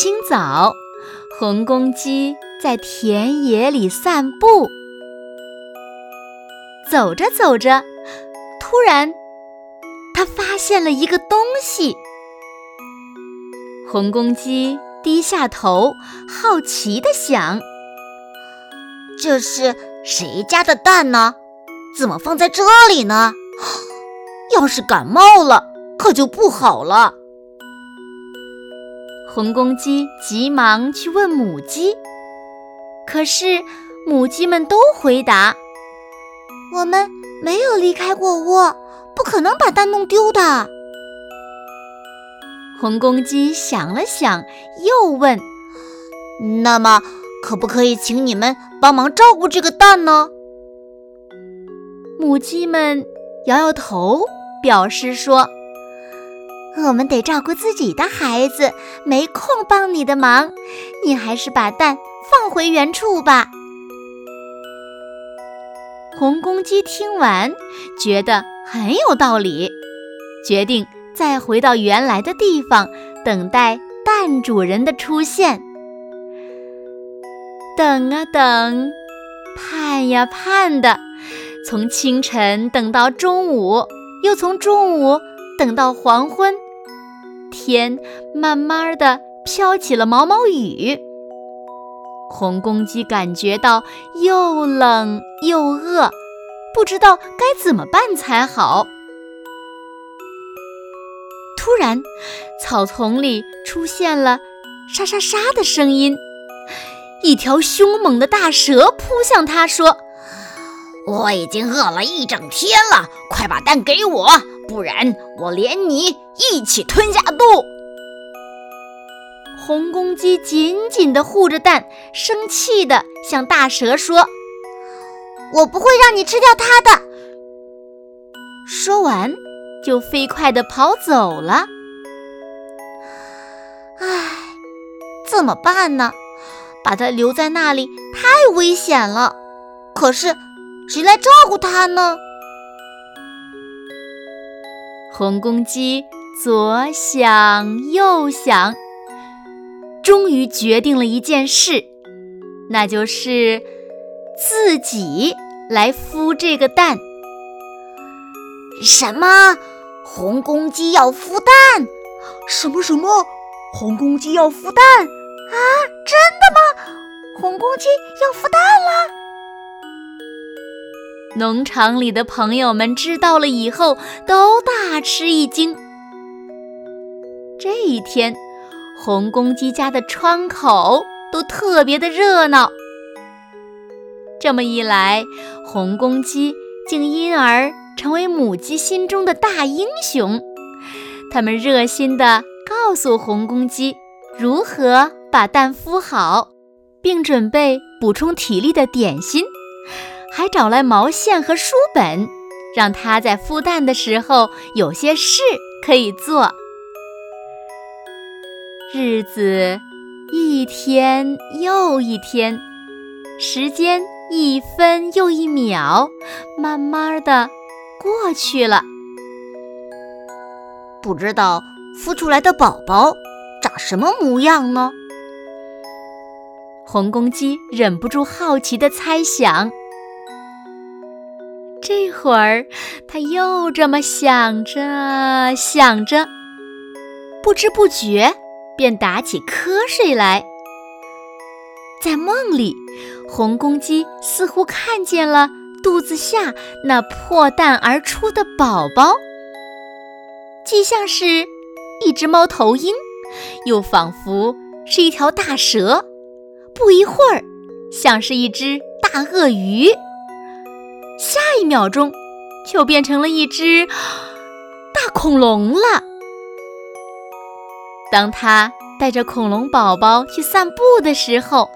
清早，红公鸡在田野里散步。走着走着，突然，它发现了一个东西。红公鸡低下头，好奇地想：“这是谁家的蛋呢？怎么放在这里呢？要是感冒了，可就不好了。”红公鸡急忙去问母鸡，可是母鸡们都回答：“我们没有离开过窝，不可能把蛋弄丢的。”红公鸡想了想，又问：“那么，可不可以请你们帮忙照顾这个蛋呢？”母鸡们摇摇头，表示说。我们得照顾自己的孩子，没空帮你的忙。你还是把蛋放回原处吧。红公鸡听完，觉得很有道理，决定再回到原来的地方，等待蛋主人的出现。等啊等，盼呀盼的，从清晨等到中午，又从中午等到黄昏。天慢慢的飘起了毛毛雨，红公鸡感觉到又冷又饿，不知道该怎么办才好。突然，草丛里出现了沙沙沙的声音，一条凶猛的大蛇扑向它，说：“我已经饿了一整天了，快把蛋给我！”不然我连你一起吞下肚！红公鸡紧紧地护着蛋，生气地向大蛇说：“我不会让你吃掉它的。”说完，就飞快地跑走了。唉，怎么办呢？把它留在那里太危险了。可是，谁来照顾它呢？红公鸡左想右想，终于决定了一件事，那就是自己来孵这个蛋。什么？红公鸡要孵蛋？什么什么？红公鸡要孵蛋？啊，真的吗？红公鸡要孵蛋了？农场里的朋友们知道了以后，都大吃一惊。这一天，红公鸡家的窗口都特别的热闹。这么一来，红公鸡竟因而成为母鸡心中的大英雄。他们热心地告诉红公鸡如何把蛋孵好，并准备补充体力的点心。还找来毛线和书本，让它在孵蛋的时候有些事可以做。日子一天又一天，时间一分又一秒，慢慢的过去了。不知道孵出来的宝宝长什么模样呢？红公鸡忍不住好奇的猜想。这会儿，他又这么想着想着，不知不觉便打起瞌睡来。在梦里，红公鸡似乎看见了肚子下那破蛋而出的宝宝，既像是一只猫头鹰，又仿佛是一条大蛇，不一会儿，像是一只大鳄鱼。下一秒钟，就变成了一只大恐龙了。当他带着恐龙宝宝去散步的时候，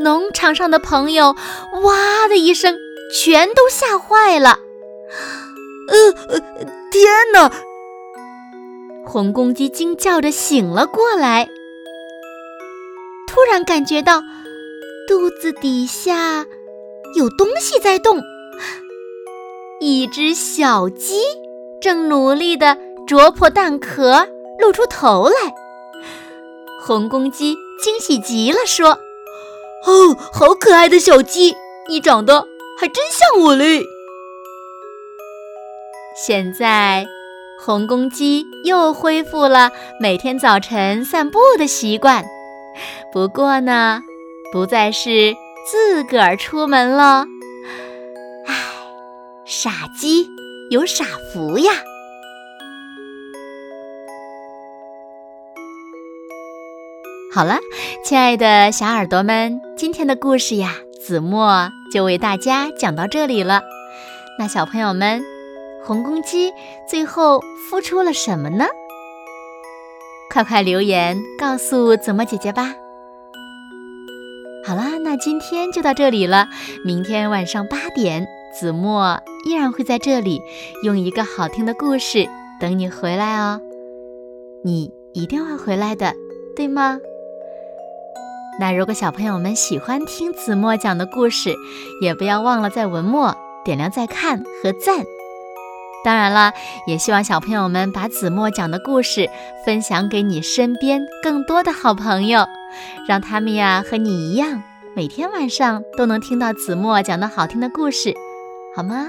农场上的朋友“哇”的一声，全都吓坏了。呃呃，天哪！红公鸡惊叫着醒了过来，突然感觉到肚子底下有东西在动，一只小鸡正努力地啄破蛋壳，露出头来。红公鸡惊喜极了，说：“哦，好可爱的小鸡，你长得还真像我嘞！”现在。红公鸡又恢复了每天早晨散步的习惯，不过呢，不再是自个儿出门了。傻鸡有傻福呀！好了，亲爱的小耳朵们，今天的故事呀，子墨就为大家讲到这里了。那小朋友们。红公鸡最后孵出了什么呢？快快留言告诉子墨姐姐吧。好啦，那今天就到这里了。明天晚上八点，子墨依然会在这里，用一个好听的故事等你回来哦。你一定会回来的，对吗？那如果小朋友们喜欢听子墨讲的故事，也不要忘了在文末点亮再看和赞。当然了，也希望小朋友们把子墨讲的故事分享给你身边更多的好朋友，让他们呀和你一样，每天晚上都能听到子墨讲的好听的故事，好吗？